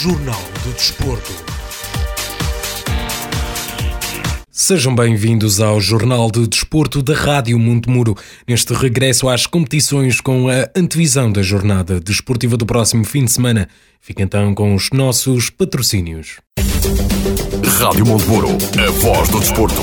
Jornal do Desporto. Sejam bem-vindos ao Jornal de Desporto da Rádio Montemuro, neste regresso às competições com a antevisão da jornada desportiva do próximo fim de semana. Fica então com os nossos patrocínios. Rádio Montemuro, a voz do desporto.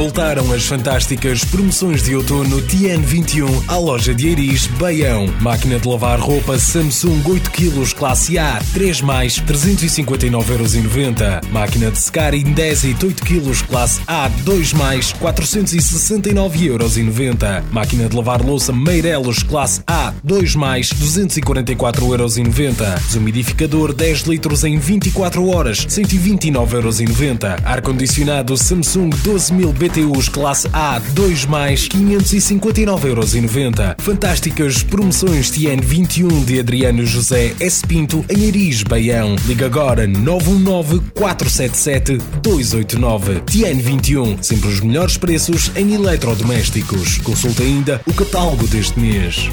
Voltaram as fantásticas promoções de outono TN21 à loja de Eiris, Baião. Máquina de lavar roupa Samsung 8 kg classe A, 3 mais 359,90€. Máquina de secar Indesit 8 kg classe A, 2 mais 469,90€. Máquina de lavar louça Meirelos classe A, 2 mais 244,90€. Desumidificador 10 litros em 24 horas, 129,90€. Ar-condicionado Samsung 12000 BTUs classe A 2 mais 559,90€. Fantásticas promoções TN 21 de Adriano José S. Pinto em Iris, Baião. Liga agora 919 477 289. TN 21, sempre os melhores preços em eletrodomésticos. Consulte ainda o catálogo deste mês.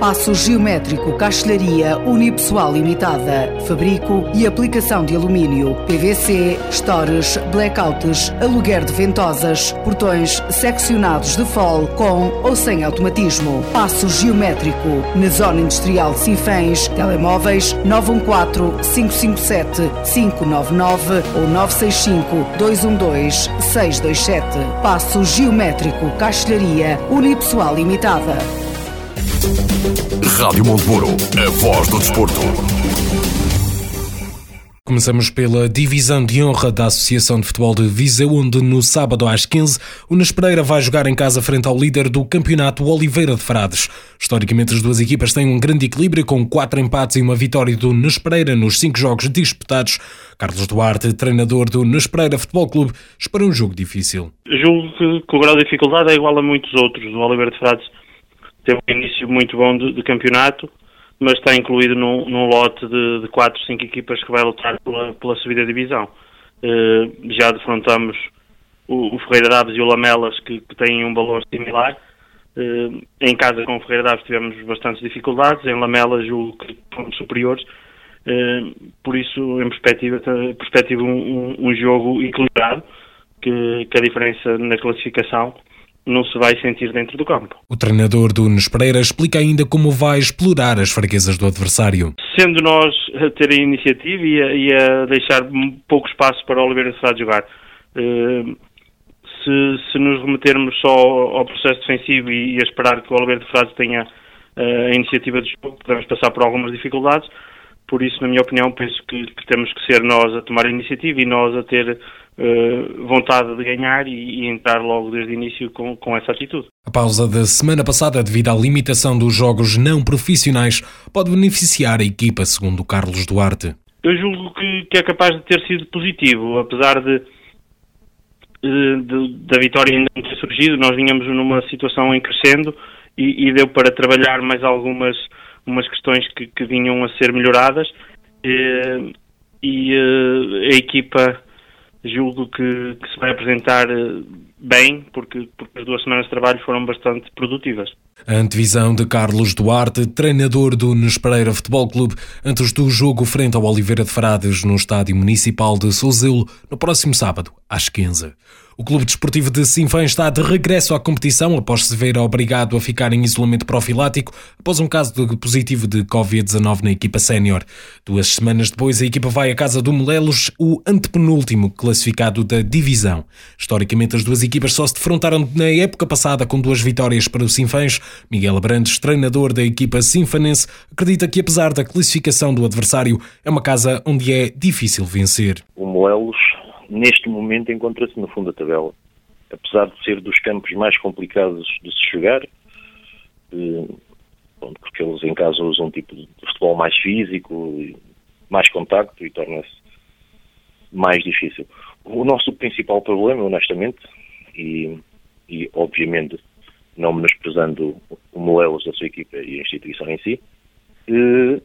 Passo Geométrico Castelharia Unipessoal Limitada. Fabrico e aplicação de alumínio, PVC, stores, blackouts, aluguer de ventosas, portões seccionados de fol com ou sem automatismo. Passo Geométrico na Zona Industrial de Sinfãs. Telemóveis 914 557 599 ou 965 212 627. Passo Geométrico Castelharia Unipessoal Limitada. Rádio Montemuro, a voz do desporto. Começamos pela divisão de honra da Associação de Futebol de Viseu, onde no sábado às 15 o Nes Pereira vai jogar em casa frente ao líder do campeonato, Oliveira de Frades. Historicamente as duas equipas têm um grande equilíbrio, com quatro empates e uma vitória do Nes Pereira nos cinco jogos disputados. Carlos Duarte, treinador do Nes Pereira Futebol Clube, espera um jogo difícil. Julgo que, que o grau de dificuldade é igual a muitos outros. O Oliveira de Frades teve um início muito bom de, de campeonato, mas está incluído num, num lote de, de 4, 5 equipas que vai lutar pela, pela subida de divisão. Uh, já defrontamos o, o Ferreira Daves e o Lamelas, que, que têm um valor similar. Uh, em casa com o Ferreira Daves tivemos bastantes dificuldades, em Lamelas julgo que fomos superiores. Uh, por isso, em perspectiva, perspectiva um, um, um jogo equilibrado, que, que a diferença na classificação não se vai sentir dentro do campo. O treinador do Nunes Pereira explica ainda como vai explorar as fraquezas do adversário. Sendo nós a ter a iniciativa e a, e a deixar pouco espaço para o Oliveira de jogar. Uh, se, se, nos remetermos só ao processo defensivo e, e a esperar que o Oliveira de Frades tenha uh, a iniciativa de jogo, podemos passar por algumas dificuldades. Por isso, na minha opinião, penso que, que temos que ser nós a tomar a iniciativa e nós a ter Uh, vontade de ganhar e, e, entrar logo desde o início com, com essa atitude. A pausa da semana passada, devido à limitação dos jogos não profissionais, pode beneficiar a equipa, segundo Carlos Duarte. Eu julgo que, que é capaz de ter sido positivo, apesar de, de, da vitória ainda não ter surgido, nós vinhamos numa situação em crescendo e, e deu para trabalhar mais algumas umas questões que, que vinham a ser melhoradas e, e a equipa julgo que, que, se vai apresentar eh, bem, porque, porque, as duas semanas de trabalho foram bastante produtivas. A antevisão de Carlos Duarte, treinador do Nes Pereira Futebol Clube, antes do jogo frente ao Oliveira de Frades no Estádio Municipal de Souzelo, no próximo sábado, às 15. O Clube Desportivo de Sinfãs está de regresso à competição após se ver obrigado a ficar em isolamento profilático após um caso de positivo de Covid-19 na equipa sénior. Duas semanas depois, a equipa vai à casa do Molelos, o antepenúltimo classificado da divisão. Historicamente, as duas equipas só se defrontaram na época passada com duas vitórias para o Sinfãs. Miguel Abrantes, treinador da equipa sinfanense, acredita que apesar da classificação do adversário, é uma casa onde é difícil vencer. O Moelos neste momento encontra-se no fundo da tabela. Apesar de ser dos campos mais complicados de se jogar, eh, porque eles em casa usam um tipo de futebol mais físico, mais contacto e torna-se mais difícil. O nosso principal problema, honestamente, e, e obviamente não menosprezando o Moelos, a sua equipa e a instituição em si, eh,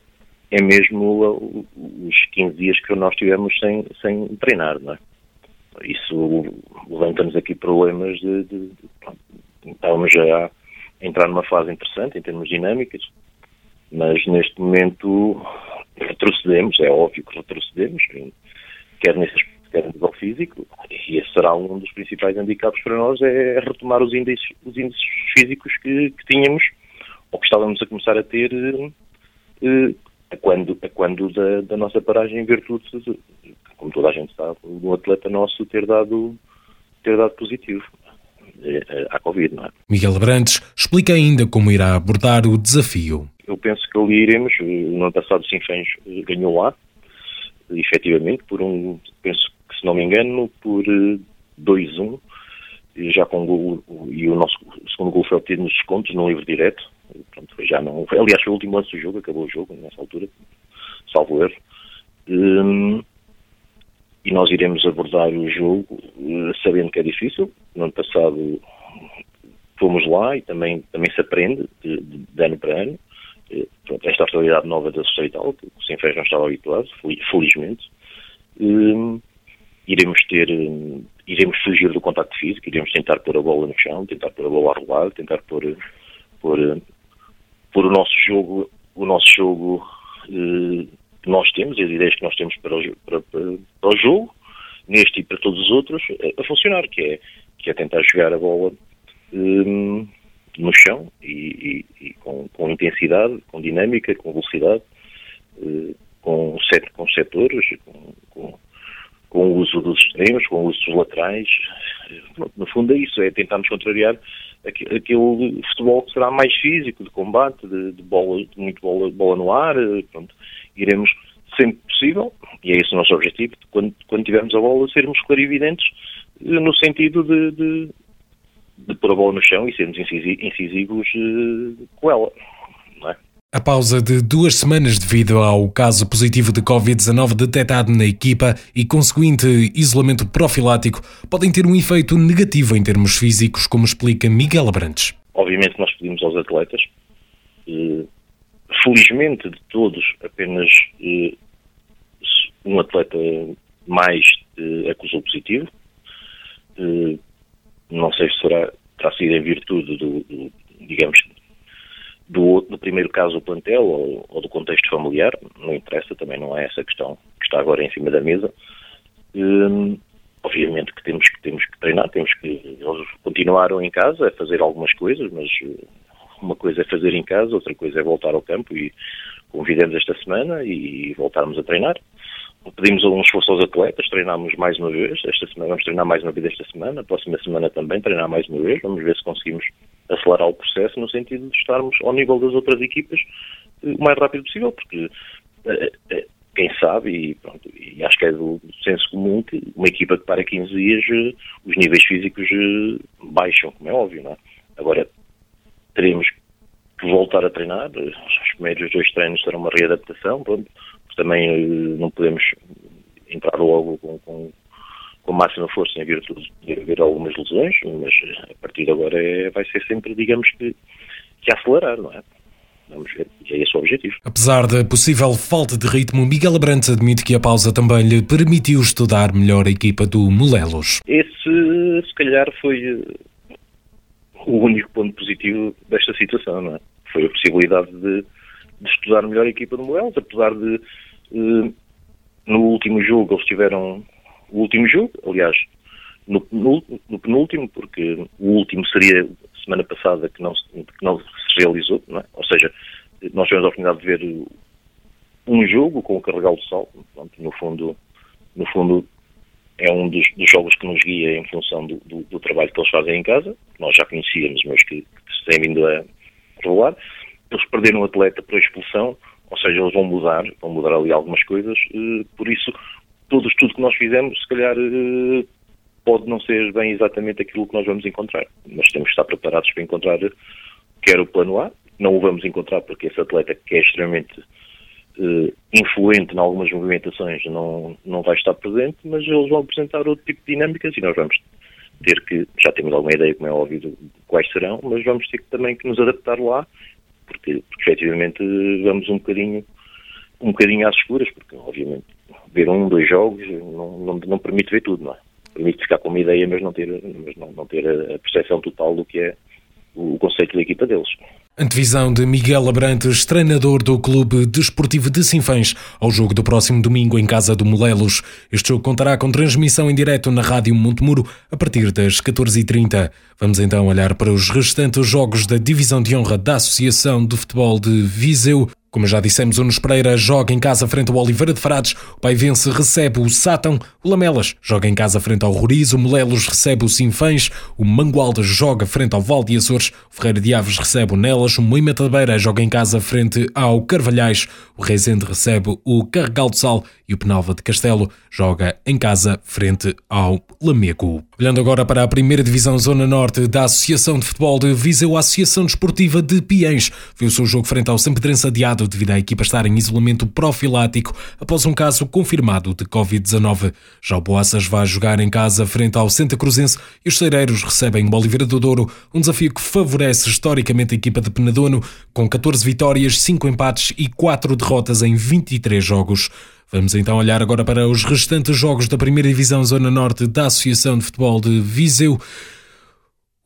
é mesmo os 15 dias que nós tivemos sem, sem treinar, não é? Isso levanta-nos aqui problemas de, de, de, estávamos já a entrar numa fase interessante em termos dinâmicas, mas neste momento retrocedemos, é óbvio que retrocedemos, quer nesse quer no nível físico, e esse será um dos principais handicaps para nós, é retomar os índices, os índices físicos que, que tínhamos, ou que estávamos a começar a ter eh, a quando, a quando da, da nossa paragem em virtude como toda a gente sabe, um atleta nosso ter dado, ter dado positivo eh, eh, à Covid, não é? Miguel Brandes explica ainda como irá abordar o desafio. Eu penso que ali iremos, no ano passado o Sinfãs eh, ganhou lá, efetivamente, por um, penso que se não me engano, por 2-1, já com o gol, e o nosso o segundo gol foi obtido nos descontos, no livro direto, já não, aliás foi o último lance do jogo, acabou o jogo nessa altura, salvo erro. Um, e nós iremos abordar o jogo eh, sabendo que é difícil. No ano passado fomos lá e também, também se aprende de, de ano para ano. Eh, esta atualidade nova da Societal, que o Sinfés não estava habituado, felizmente. Um, iremos ter, um, iremos fugir do contacto físico, iremos tentar pôr a bola no chão, tentar pôr a bola a rolar, tentar pôr, pôr, pôr o nosso jogo, o nosso jogo uh, que nós temos e as ideias que nós temos para o, para, para, o jogo, neste e para todos os outros, a, a, funcionar, que é, que é tentar jogar a bola um, no chão e, e, e com, com, intensidade, com dinâmica, com velocidade, uh, com, set, com setores, com, com, com, o uso dos extremos, com o uso dos laterais. No fundo é isso, é tentarmos contrariar aquele futebol que será mais físico, de combate, de, de bola, de muito bola, bola no ar, eh, pronto iremos sempre possível, e é esse o nosso objetivo, quando, quando tivermos a bola, sermos clarividentes eh, no sentido de, de, de pôr a bola no chão e sermos incisivos uh, com ela. É? A pausa de duas semanas devido ao caso positivo de Covid-19 detectado na equipa e conseguinte isolamento profilático podem ter um efeito negativo em termos físicos, como explica Miguel Abrantes. Obviamente nós pedimos aos atletas uh, felizmente de todos, apenas eh, um atleta mais eh, acusou positivo. Eh, não sei se será, terá sido em virtude do, do digamos, do, do, primeiro caso do plantel ou, ou, do contexto familiar, não interessa, também não é essa questão que está agora em cima da mesa. Um, obviamente que temos que temos que treinar, temos que eles continuaram em casa a fazer algumas coisas, mas uma coisa é fazer em casa, outra coisa é voltar ao campo e convidamos esta semana e voltarmos a treinar. Pedimos um esforço aos atletas, treinámos mais uma vez. Esta semana vamos treinar mais uma vez esta semana, a próxima semana também treinar mais uma vez. Vamos ver se conseguimos acelerar o processo no sentido de estarmos ao nível das outras equipas eh, o mais rápido possível, porque eh, eh, quem sabe, e, pronto, e acho que é do, do, senso comum que uma equipa que para 15 dias os níveis físicos baixam, como é óbvio, não é? Agora, teremos que voltar a treinar. Os primeiros dois treinos serão uma readaptação, pronto, também eh, não podemos entrar logo com, com, com máxima força em virtude de haver algumas lesões, mas eh, a partir de agora é, vai ser sempre, digamos que, que acelerar, não é? Vamos ver, e é esse o objetivo. Apesar da possível falta de ritmo, Miguel Abrantes admite que a pausa também lhe permitiu estudar melhor a equipa do Molelos. Esse, se calhar, foi eh, o único ponto positivo desta situação, não é? Foi a possibilidade de, de estudar melhor a equipa do Moelos, apesar de uh, no último jogo eles tiveram o último jogo, aliás, no, no, no, penúltimo, porque o último seria semana passada que não, que não se realizou, não é? ou seja, nós tivemos a oportunidade de ver um jogo com o Carregal do Sol, Pronto, no fundo, no fundo é um dos, dos, jogos que nos guia em função do, do, do, trabalho que eles fazem em casa, nós já conhecíamos, mas que, que se têm vindo a revelar. Eles perderam o atleta por expulsão, ou seja, eles vão mudar, vão mudar ali algumas coisas, eh, por isso todo o estudo que nós fizemos, se calhar eh, pode não ser bem exatamente aquilo que nós vamos encontrar, mas temos que estar preparados para encontrar quer o plano A, não o vamos encontrar porque esse atleta que é extremamente uh, influente em algumas movimentações não, não vai estar presente, mas eles vão apresentar outro tipo de dinâmicas e nós vamos ter que, já temos alguma ideia, como é óbvio, quais serão, mas vamos ter também que nos adaptar lá, porque, porque efetivamente vamos um bocadinho, um bocadinho às escuras, porque obviamente ver um, dois jogos não, não, não permite ver tudo, não é? Permite ficar com uma ideia, mas não ter, mas não, não ter a percepção total do que é o conceito da equipa deles. Antevisão de Miguel Abrantes, treinador do Clube Desportivo de Sinfãs, ao jogo do próximo domingo em casa do Molelos. Este jogo contará com transmissão em direto na Rádio Montemuro a partir das 14h30. Vamos então olhar para os restantes jogos da Divisão de Honra da Associação de Futebol de Viseu. Como já dissemos, o Nunes Pereira joga em casa frente ao Oliveira de Frades, o Paivense recebe o Sátão, o Lamelas joga em casa frente ao Roriz, o Molelos recebe o Sinfãs, o Mangualde joga frente ao Val de Açores, o Ferreira de Aves recebe o Nelas, o Moimenta de Beira joga em casa frente ao Carvalhais, o Reisende recebe o Carregal do Sal e o Penalva de Castelo joga em casa frente ao Lamego. Olhando agora para a primeira divisão Zona Norte da Associação de Futebol de Viseu, a Associação Desportiva de Piens viu o seu jogo frente ao Sempedrense adiado devido à equipa estar em isolamento profilático após um caso confirmado de Covid-19. Já o Boaças vai jogar em casa frente ao Santa Cruzense e os Cereiros recebem o Oliveira do Douro, um desafio que favorece historicamente a equipa de Penadono, com 14 vitórias, 5 empates e 4 derrotas em 23 jogos. Vamos então olhar agora para os restantes jogos da primeira divisão Zona Norte da Associação de Futebol de Viseu.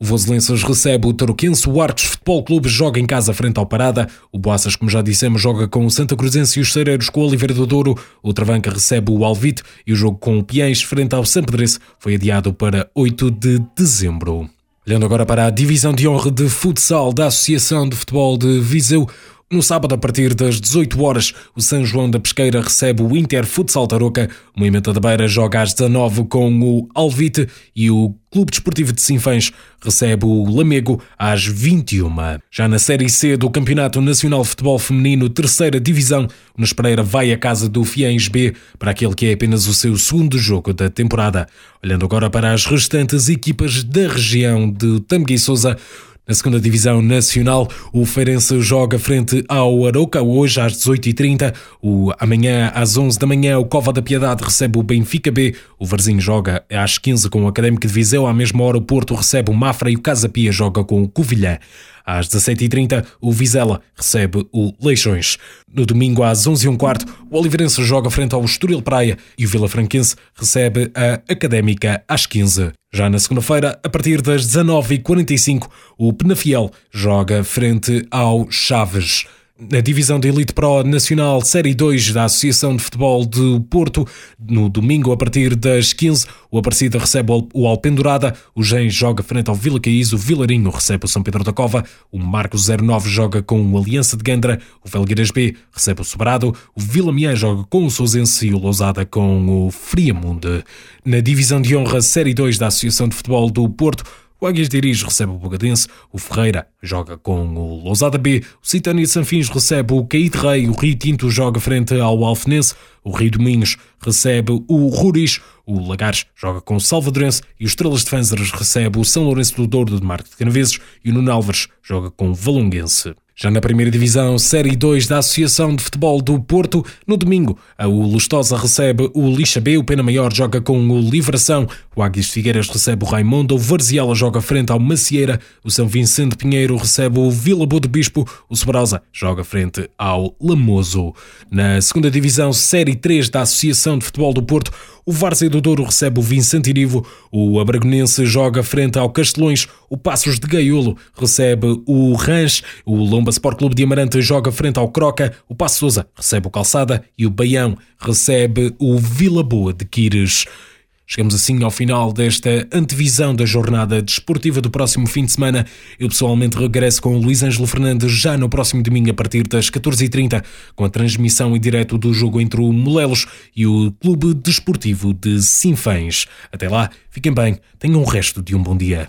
O Voselenses recebe o Tarouquense, o Artes Futebol Clube joga em casa frente ao Parada, o Boaças, como já dissemos, joga com o Santa Cruzense e os Cereiros com o Oliveira do Douro, o Travanca recebe o Alvite e o jogo com o Piens frente ao Sampedrense foi adiado para 8 de dezembro. Olhando agora para a divisão de honra de futsal da Associação de Futebol de Viseu, no sábado, a partir das 18 horas, o São João da Pesqueira recebe o Inter Futsal Tarouca. O Moimenta da Beira joga às 19 com o Alvite e o Clube Desportivo de Sinfãs recebe o Lamego às 21. Já na Série C do Campeonato Nacional de Futebol Feminino, terceira divisão, o Nespereira vai à casa do Fiens B para aquele que é apenas o seu segundo jogo da temporada. Olhando agora para as restantes equipas da região de Tamegui Souza, na segunda divisão nacional, o Feirense joga frente ao Aroca hoje às 18h30. O, amanhã às 11 da manhã, o Cova da Piedade recebe o Benfica B. O Varzinho joga às 15 com o Académico de Viseu. À mesma hora, o Porto recebe o Mafra e o Casa Pia joga com o Covilhã. Às 17h30, o Vizela recebe o Leixões. No domingo, às 11h15, o Oliveirense joga frente ao Estoril Praia e o Vila Franquense recebe a Académica às 15 Já na segunda-feira, a partir das 19h45, o Penafiel joga frente ao Chaves. Na divisão de Elite Pro Nacional Série 2 da Associação de Futebol de Porto, no domingo a partir das 15, o Aparecida recebe o Alpendurada, o Gen joga frente ao Vila Caís, o Vilarinho recebe o São Pedro da Cova, o Marcos 09 joga com o Aliança de Gandra, o Felgueiras B recebe o Sobrado, o Vila Mian joga com o Sousense e o Lousada com o Friamunde. Na divisão de honra Série 2 da Associação de Futebol do Porto, o Águias dirige recebe o Bogadense, o Ferreira joga com o Lousada B, o Citânia de Sanfins recebe o Caíde Rei, o Rio Tinto joga frente ao Alfenense, o Rio Domingos recebe o Ruris, o Lagares joga com o Salvadorense e o Estrelas de Fânzeres recebe o São Lourenço do Douro de Marco de Canaveses e o Nuno Álvares joga com o Valonguense. Já na primeira divisão, Série 2 da Associação de Futebol do Porto, no domingo, o Lustosa recebe o Lixa B, o Pena Maior joga com o Livração, o Águias Figueiras recebe o Raimundo, o Varziela joga frente ao Macieira, o São Vicente Pinheiro recebe o Vila Boa do Bispo, o Sobrosa joga frente ao Lamoso. Na segunda divisão, Série 3 da Associação de Futebol do Porto, o Várzea do Douro recebe o Vicente Irivo, o Abragonense joga frente ao Castelões, o Passos de Gaiolo recebe o Ranch, o Lomba Sport Clube de Amarante joga frente ao Croca, o Passo Sousa recebe o Calçada e o Baião recebe o Vila Boa de Quires. Chegamos assim ao final desta antevisão da jornada desportiva do próximo fim de semana. Eu pessoalmente regresso com o Luís Ângelo Fernandes já no próximo domingo a partir das 14h30 com a transmissão em direto do jogo entre o Molelos e o Clube Desportivo de Sinfãs. Até lá, fiquem bem, tenham o resto de um bom dia.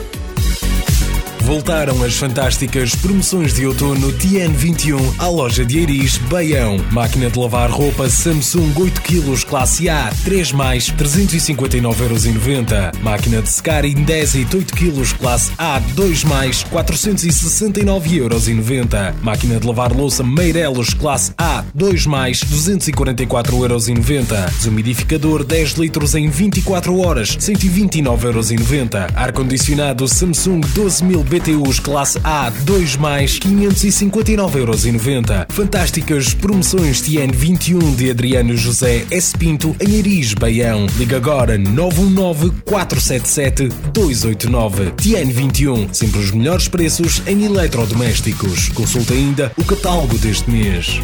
Voltaram as fantásticas promoções de outono TN21 à loja de Eiris, Baião. Máquina de lavar roupa Samsung 8 kg classe A, 3 mais, 359,90€. Máquina de secar Indesit 8 kg classe A, 2 mais, 469,90€. Máquina de lavar louça Meirelos classe A, 2 mais, 244,90€. Desumidificador 10 litros em 24 horas, 129,90€. Ar-condicionado Samsung 12000 BTUs classe A 2 mais 559,90€. Fantásticas promoções TN21 de Adriano José S. Pinto em Aris, Baião. Liga agora 919 477 289. TN21, sempre os melhores preços em eletrodomésticos. Consulte ainda o catálogo deste mês.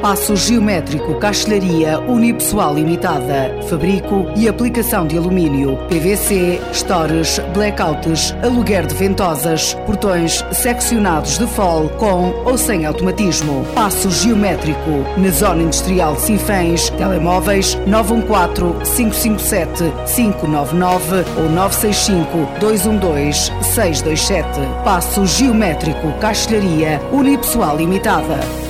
Passo Geométrico Castelharia Unipessoal Limitada. Fabrico e aplicação de alumínio, PVC, stores, blackouts, aluguer de ventosas, portões seccionados de fol com ou sem automatismo. Passo Geométrico na Zona Industrial de Sinfãs. Telemóveis 914-557-599 ou 965-212-627. Passo Geométrico Castelharia Unipessoal Limitada.